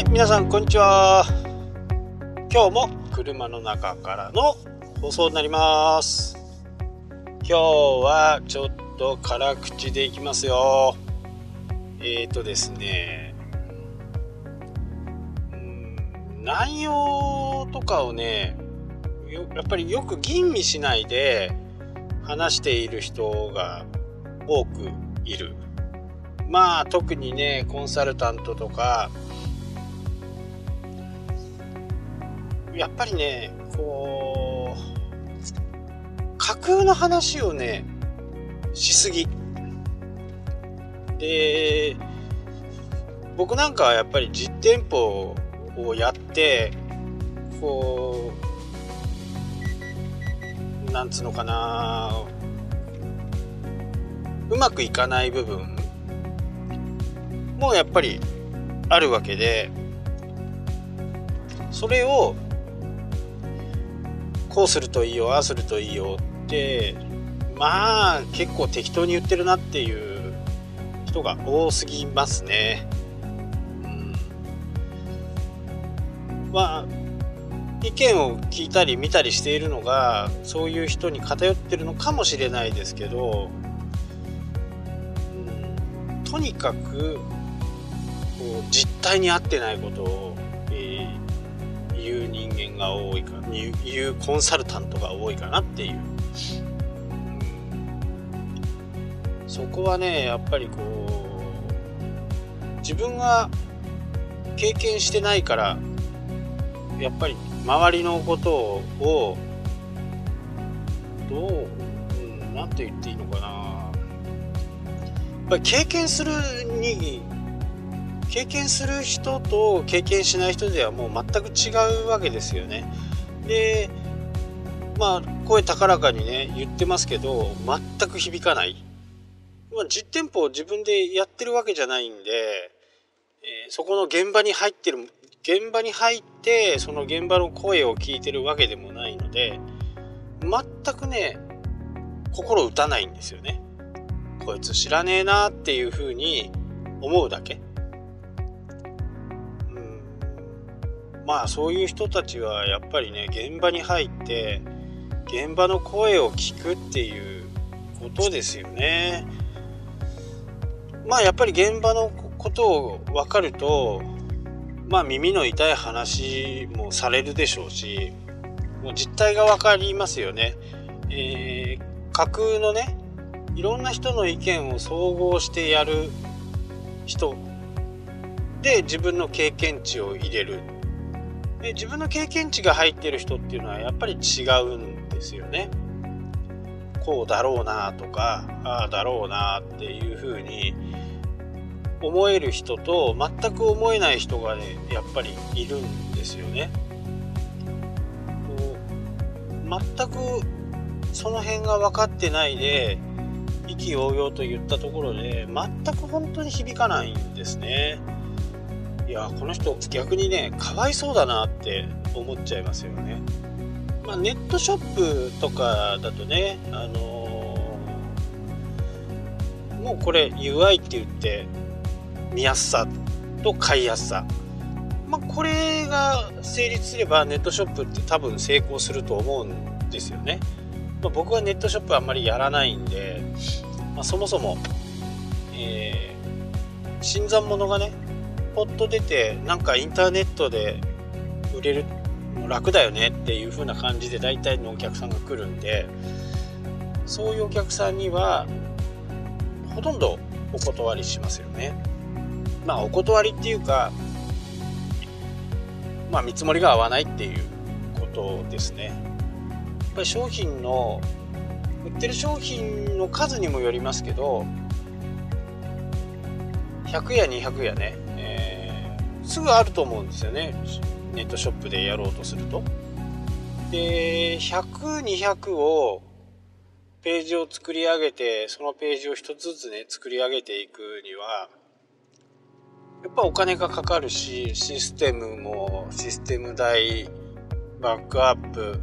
はい、皆さん、こんにちは。今日も車の中からの放送になります。今日はちょっと辛口でいきますよ。えーとですね、うん内容とかをね、やっぱりよく吟味しないで話している人が多くいる。まあ特にね、コンサルタントとか、やっぱりねこう架空の話をねしすぎ。で僕なんかはやっぱり実店舗をやってこうなんつうのかなうまくいかない部分もやっぱりあるわけでそれをこうするといいよああするといいよってまあ結構適当に言ってるなっていう人が多すぎますね。うん、まあ意見を聞いたり見たりしているのがそういう人に偏ってるのかもしれないですけど、うん、とにかくこう実態に合ってないことを人間が多いかいうコンサルタントが多いかなっていう、そこはねやっぱりこう自分が経験してないからやっぱり周りのことをどう何、うん、て言っていいのかな。やっぱり経験するに経験する人と経験しない人ではもう全く違うわけですよね。でまあ声高らかにね言ってますけど全く響かない。まあ、実店舗を自分でやってるわけじゃないんで、えー、そこの現場に入ってる現場に入ってその現場の声を聞いてるわけでもないので全くね心打たないんですよね。こいつ知らねえなっていうふうに思うだけ。まあそういう人たちはやっぱりね現場に入って現場の声を聞くっていうことですよね。まあやっぱり現場のことを分かるとまあ耳の痛い話もされるでしょうしもう実態が分かりますよね。えー、架空のねいろんな人の意見を総合してやる人で自分の経験値を入れるで自分の経験値が入ってる人っていうのはやっぱり違うんですよね。こうだろうなとかああだろうなっていうふうに思える人と全く思えない人がねやっぱりいるんですよね。全くその辺が分かってないで意気揚々と言ったところで全く本当に響かないんですね。いやこの人逆にねかわいそうだなって思っちゃいますよね。まあ、ネットショップとかだとね、あのー、もうこれ UI って言って見やすさと買いやすさ、まあ、これが成立すればネットショップって多分成功すると思うんですよね。まあ、僕はネットショップあんまりやらないんで、まあ、そもそも、えー、新参者がねポッと出てなんかインターネットで売れる楽だよねっていう風な感じで大体のお客さんが来るんでそういうお客さんにはほとんどお断りしますよね。まあお断りっていうかまあ見積もりが合わないっていうことですね。やっぱり商品の売ってる商品の数にもよりますけど100や200やねすぐあると思うんですよね。ネットショップでやろうとすると。で100200をページを作り上げてそのページを一つずつね作り上げていくにはやっぱお金がかかるしシステムもシステム代バックアップ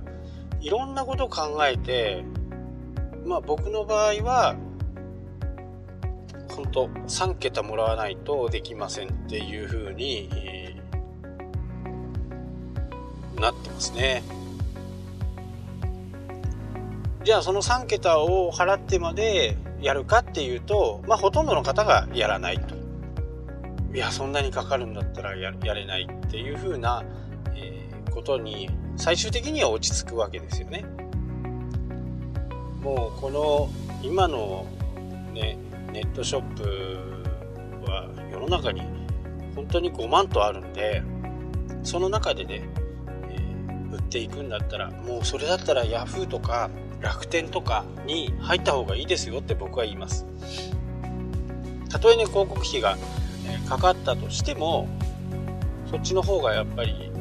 いろんなことを考えてまあ僕の場合は本当3桁もらわないとできませんっていうふうになってますね。じゃあその3桁を払ってまでやるかっていうとまあほとんどの方がやらないと。いやそんなにかかるんだったらやれないっていうふうな、え、ことに最終的には落ち着くわけですよね。もうこの今のねネットショップは世の中に本当に5万とあるんでその中でね、えー、売っていくんだったらもうそれだったら Yahoo とか楽天とかに入った方がいいですよって僕は言います。たとえね広告費が、えかかったとしてもそっちの方がやっぱり、え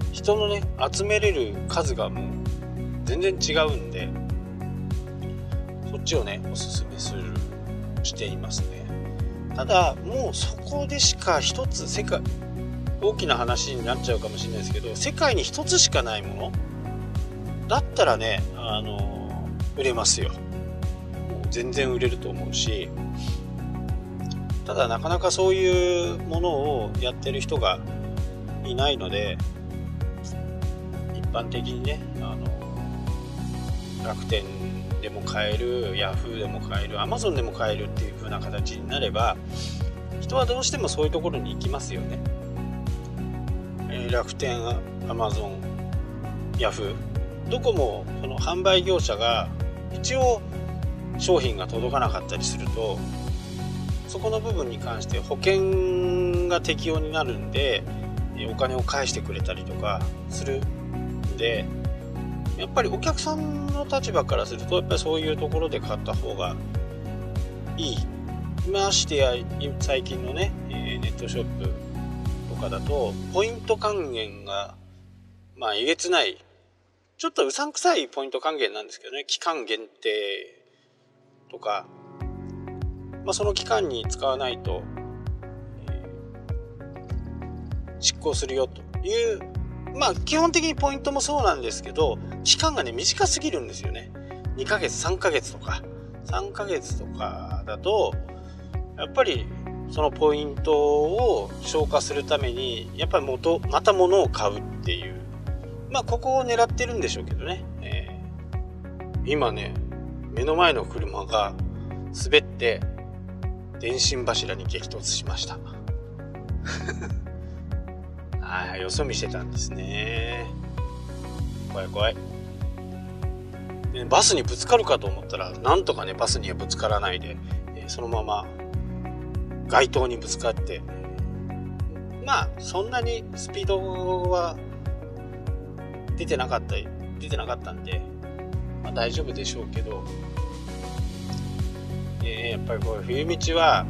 ー、人のね集めれる数がもう全然違うんでそっちをねおすすめするしていますね。ただもうそこでしか一つ世界大きな話になっちゃうかもしれないですけど世界に一つしかないものだったらねあの売れますよ。もう全然売れると思うしただなかなかそういうものをやってる人がいないので一般的にねあの楽天でも買える Yahoo でも買える Amazon でも買えるっていう風な形になれば人はどうしてもそういうところに行きますよね、え、楽天 Amazon Yahoo どこもその販売業者が一応商品が届かなかったりするとそこの部分に関して保険が適用になるんでお金を返してくれたりとかするんでやっぱりお客さんの立場からするとやっぱりそういうところで買った方がいい。ましてや最近のね、えネットショップとかだとポイント還元がまあえげつない。ちょっとうさんくさいポイント還元なんですけどね。期間限定とか、まあ、その期間に使わないと、えー、執行するよというまあ基本的にポイントもそうなんですけど期間がね短すぎるんですよね。2ヶ月3ヶ月とか。3ヶ月とかだとやっぱりそのポイントを消化するためにやっぱり元また物を買うっていう。まあここを狙ってるんでしょうけどね、えー、今ね目の前の車が滑って電信柱に激突しました。はい、よそ見してたんですね。怖い怖い。バスにぶつかるかと思ったら、なんとかね、バスにはぶつからないで、そのまま街灯にぶつかって、まあ、そんなにスピードは出てなかった、出てなかったんで、まあ、大丈夫でしょうけど、えー、やっぱりこう冬道は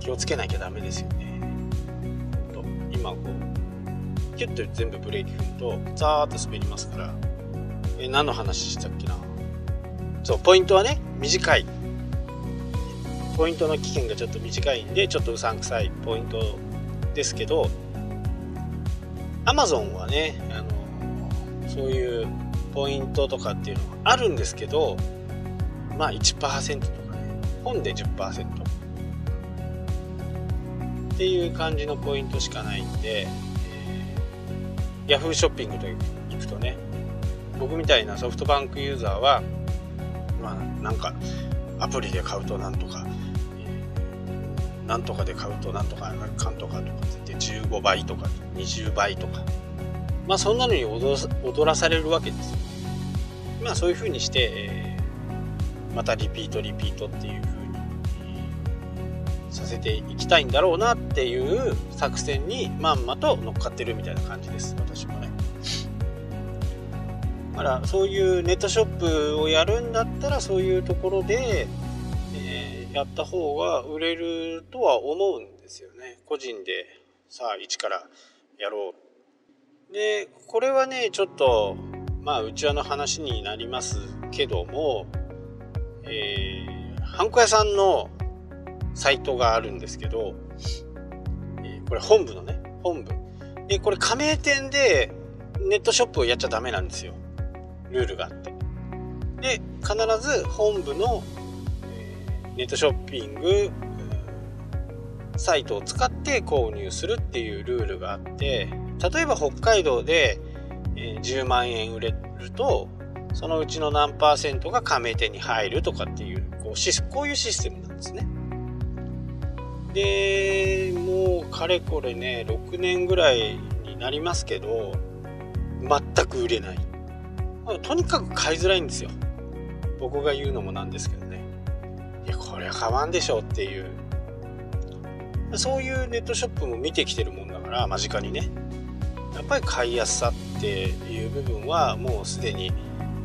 気をつけなきゃダメですよね。今こうキュッと全部ブレーキ踏むとザーッと滑りますから。え何の話したっけな。そうポイントはね短い。ポイントの期限がちょっと短いんでちょっとうさんくさいポイントですけど Amazon はねあのそういうポイントとかっていうのはあるんですけどまあ1%とかね。本で10%っていう感じのポイントしかないんで、えー、Yahoo ショッピングと行くとね僕みたいなソフトバンクユーザーはまあなんかアプリで買うとなんとか、えー、なんとかで買うとなんとかかんとかとかって言って15倍とか20倍とか。まあそんなのに踊らされるわけですよ。まあそういう風にして、えー、またリピートリピートっていうさせていきたいんだろうなっていう作戦にまんまと乗っかってるみたいな感じです。私もね。だからそういうネットショップをやるんだったらそういうところで、えー、やった方が売れるとは思うんですよね。個人でさあ一からやろう。でこれはねちょっとまあうちわの話になりますけどもえー、ハンコ屋さんのサイトがあるんですけど、えこれ本部のね、本部。で、これ加盟店でネットショップをやっちゃダメなんですよ。ルールがあって。で、必ず本部の、えネットショッピングサイトを使って購入するっていうルールがあって例えば北海道でえ10万円売れるとそのうちの何パーセントが加盟店に入るとかっていうこうこういうシステムなんですね。でもうかれこれね6年ぐらいになりますけど全く売れない。とにかく買いづらいんですよ。僕が言うのもなんですけどね。いやこれは買わんでしょっていう。そういうネットショップも見てきてるもんだから間近にね。やっぱり買いやすさっていう部分はもうすでに、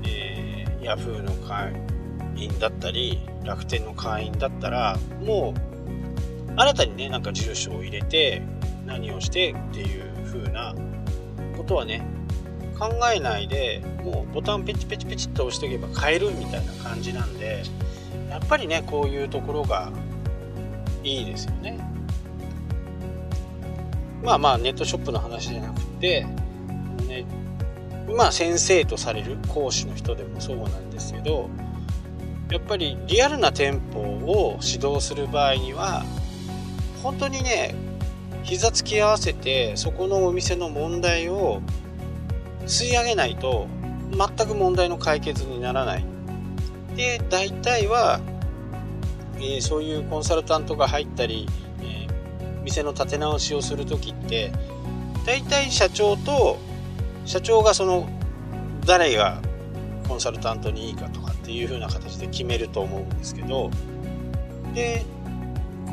えー、ヤフーの会員だったり楽天の会員だったらもう新たにねなんか住所を入れて何をしてっていう風なことはね考えないでもうボタンペチペチペチっと押しておけば買えるみたいな感じなんでやっぱりねこういうところがいいですよね。まあまあネットショップの話じゃなくて、ね、まあ先生とされる講師の人でもそうなんですけどやっぱりリアルな店舗を指導する場合には本当にね膝つき合わせてそこのお店の問題を吸い上げないと全く問題の解決にならない。で大体は、えー、そういうコンサルタントが入ったり、えー、店の立て直しをする時って大体社長と社長がその誰がコンサルタントにいいかとかっていう風な形で決めると思うんですけどで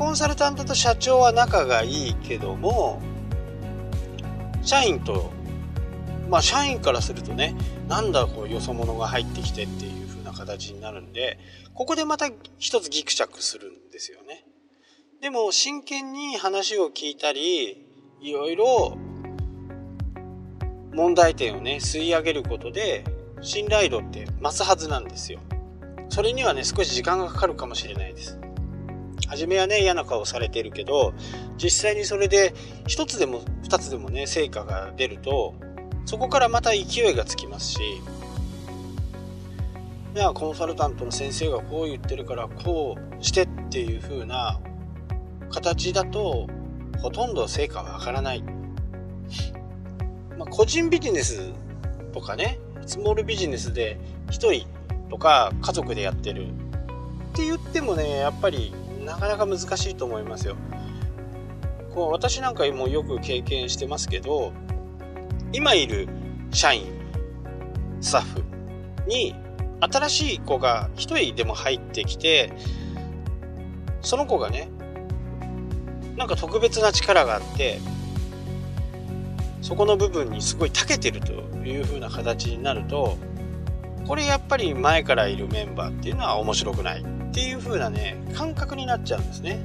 コンサルタントと社長は仲がいいけども社員とまあ社員からするとねなんだこうよそ者が入ってきてっていう風な形になるんでここでまた一つギクシャクするんですよね。でも真剣に話を聞いたりいろいろ問題点をね吸い上げることで信頼度って増すはずなんですよ。それにはね少し時間がかかるかもしれないです。初めはね嫌な顔されてるけど実際にそれで1つでも2つでもね成果が出るとそこからまた勢いがつきますしいやコンサルタントの先生がこう言ってるからこうしてっていう風な形だとほとんど成果は上がらない、まあ、個人ビジネスとかねスモールビジネスで1人とか家族でやってる。って言ってもねやっぱりなかなか難しいと思いますよ。こう私なんかもよく経験してますけど今いる社員スタッフに新しい子が1人でも入ってきてその子がねなんか特別な力があってそこの部分にすごい長けてるという風な形になるとこれやっぱり前からいるメンバーっていうのは面白くない。っていう風なね感覚になっちゃうんですね。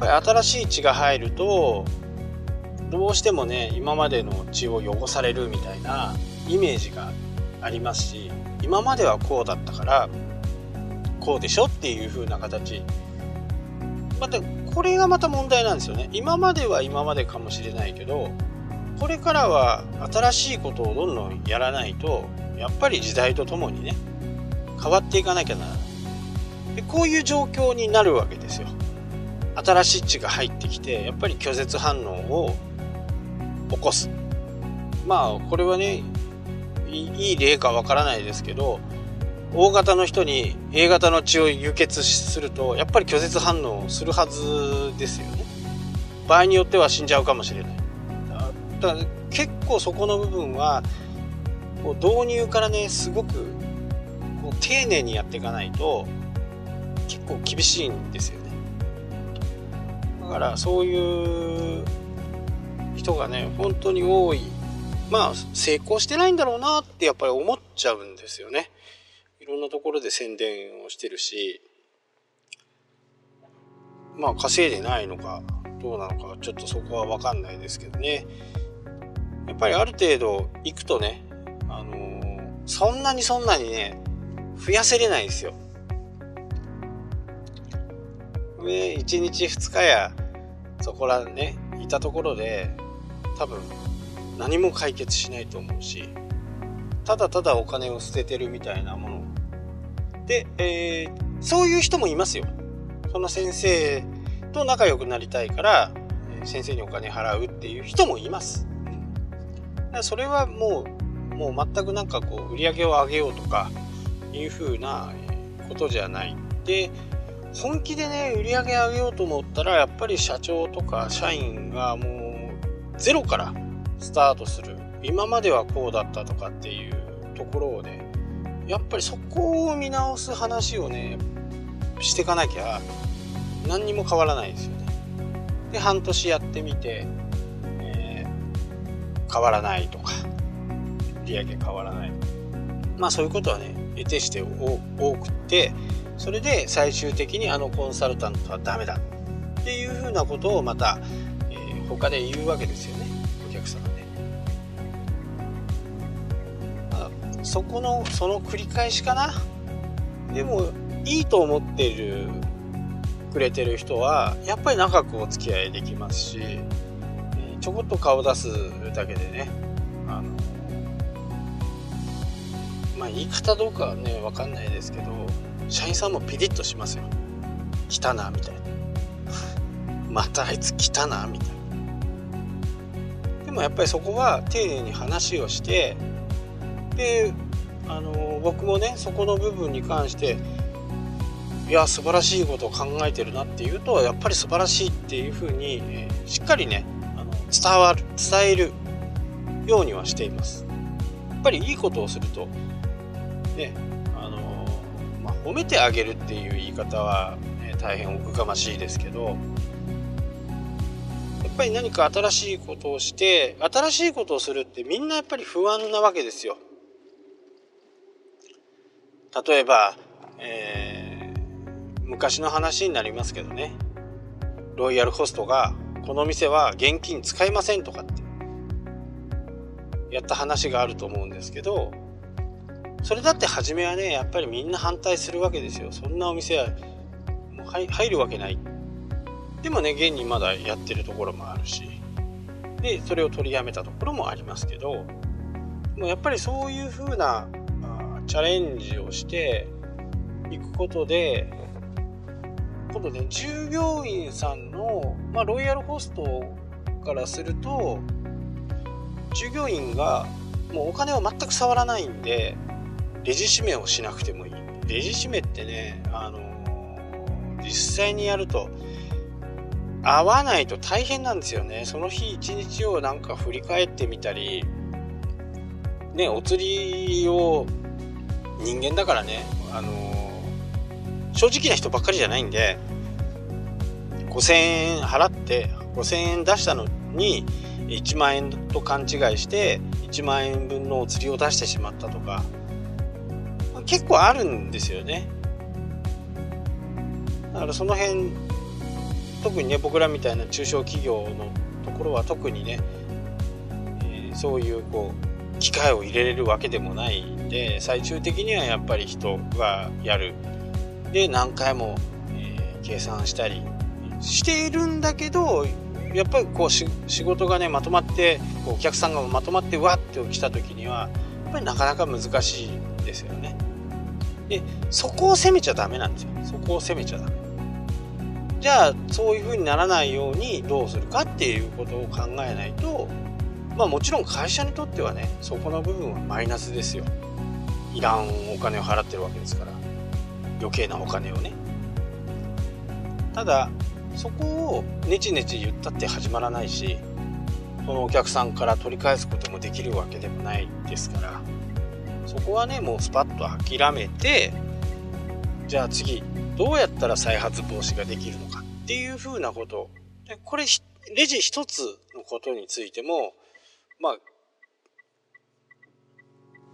やっぱり新しい血が入るとどうしてもね今までの血を汚されるみたいなイメージがありますし今まではこうだったからこうでしょっていう風な形。またこれがまた問題なんですよね。今までは今までかもしれないけどこれからは新しいことをどんどんやらないとやっぱり時代とともにね変わっていかなきゃならない。でこういう状況になるわけですよ。新しい血が入ってきてやっぱり拒絶反応を起こす。まあこれはねいい例かわからないですけど O 型の人に A 型の血を輸血するとやっぱり拒絶反応をするはずですよね。場合によっては死んじゃうかもしれない。だから結構そこの部分はこう導入からねすごくこう丁寧にやっていかないと結構厳しいんですよね。だからそういう人がね本当に多い。まあ成功してないんだろうなってやっぱり思っちゃうんですよね。いろんなところで宣伝をしてるし。まあ稼いでないのかどうなのかちょっとそこは分かんないですけどね。やっぱりある程度行くとねあのー、そんなにそんなにね増やせれないんですよ。で1日2日やそこらねいたところで多分何も解決しないと思うしただただお金を捨ててるみたいなもので、えー、そういう人もいますよその先生と仲良くなりたいから先生にお金払うっていう人もいます。それはもうもう全くなんかこう売り上げを上げようとかいうふうなことじゃない。で本気でね売り上げ上げようと思ったらやっぱり社長とか社員がもうゼロからスタートする今まではこうだったとかっていうところをねやっぱりそこを見直す話をねしていかなきゃ何にも変わらないですよね。で半年やってみて、えー、変わらないとか売り上げ変わらないまあそういうことはね得てして多くてそれで最終的にあのコンサルタントはダメだっていうふうなことをまた、えー、他で言うわけですよね。お客さんがね、まあ、そこのその繰り返しかな。でもいいと思ってるくれてる人はやっぱり長くお付き合いできますしちょこっと顔出すだけでねあのまあ言い方どうかはね分かんないですけど社員さんもピリッとしますよ。来たなみたいな。またあいつ来たなみたいな。でもやっぱりそこは丁寧に話をしてであの僕もねそこの部分に関していや素晴らしいことを考えてるなっていうとやっぱり素晴らしいっていうふうに、えー、しっかりねあの伝わる伝えるようにはしています。やっぱりいいことをするとね、褒めてあげるっていう言い方は、ね、大変奥がましいですけどやっぱり何か新しいことをして新しいことをするってみんなやっぱり不安なわけですよ。例えば、えー昔の話になりますけどね。ロイヤルホストがこの店は現金使いませんとかってやった話があると思うんですけどそれだって初めはねやっぱりみんな反対するわけですよ。そんなお店はもう入るわけない。でもね現にまだやってるところもあるし。でそれを取りやめたところもありますけど。もやっぱりそういう風なチャレンジをしていくことで今度ね従業員さんの、まあ、ロイヤルホストからすると従業員がもうお金を全く触らないんでレジ締めをしなくてもいい。レジ締めってねあのー、実際にやると合わないと大変なんですよね。その日一日をなんか振り返ってみたりねお釣りを人間だからねあのー正直な人ばっかりじゃないんで5000円払って5000円出したのに1万円と勘違いして1万円分のお釣りを出してしまったとか結構あるんですよねだからその辺特にね僕らみたいな中小企業のところは特にね、えー、そういうこう機械を入れれるわけでもないんで最終的にはやっぱり人がやるで何回も、えー、計算したりしているんだけどやっぱりこう仕事がねまとまってこうお客さんがまとまってわって来た時にはやっぱりなかなか難しいですよね。でそこを責めちゃダメなんですよそこを責めちゃダメ。じゃあそういう風にならないようにどうするかっていうことを考えないとまあもちろん会社にとってはねそこの部分はマイナスですよ。いらんお金を払ってるわけですから。余計なお金をねただそこをネチネチ言ったって始まらないしそのお客さんから取り返すこともできるわけでもないですからそこはねもうスパッと諦めてじゃあ次どうやったら再発防止ができるのかっていうふうなこと。でこれレジ一つのことについてもまあ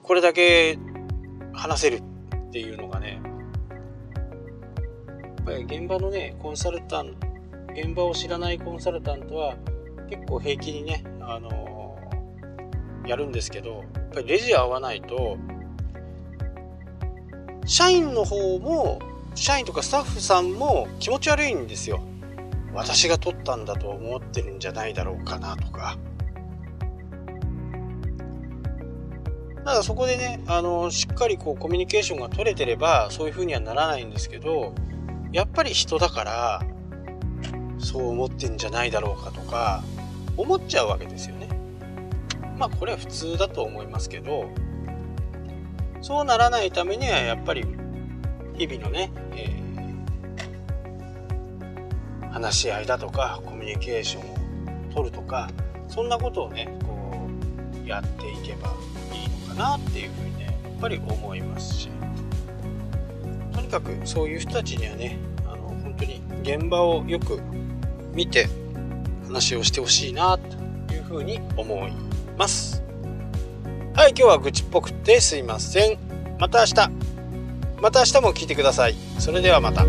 これだけ話せるっていうのがねやっぱり現場のねコンサルタント現場を知らないコンサルタントは結構平気にね、あの、やるんですけどやっぱりレジ合わないと社員の方も社員とかスタッフさんも気持ち悪いんですよ私が取ったんだと思ってるんじゃないだろうかなとかただそこでね、あのしっかりこうコミュニケーションが取れてればそういう風にはならないんですけどやっぱり人だからそう思ってんじゃないだろうかとか思っちゃうわけですよね。まあこれは普通だと思いますけどそうならないためにはやっぱり日々のね、えー、話し合いだとかコミュニケーションを取るとかそんなことをねこうやっていけばいいのかなっていうふうにねやっぱり思いますしとにかくそういう人たちにはねあの本当に現場をよく見て話をしてほしいなというふうに思います。はい今日は愚痴っぽくてすいません。また明日。また明日も聞いてください。それではまた。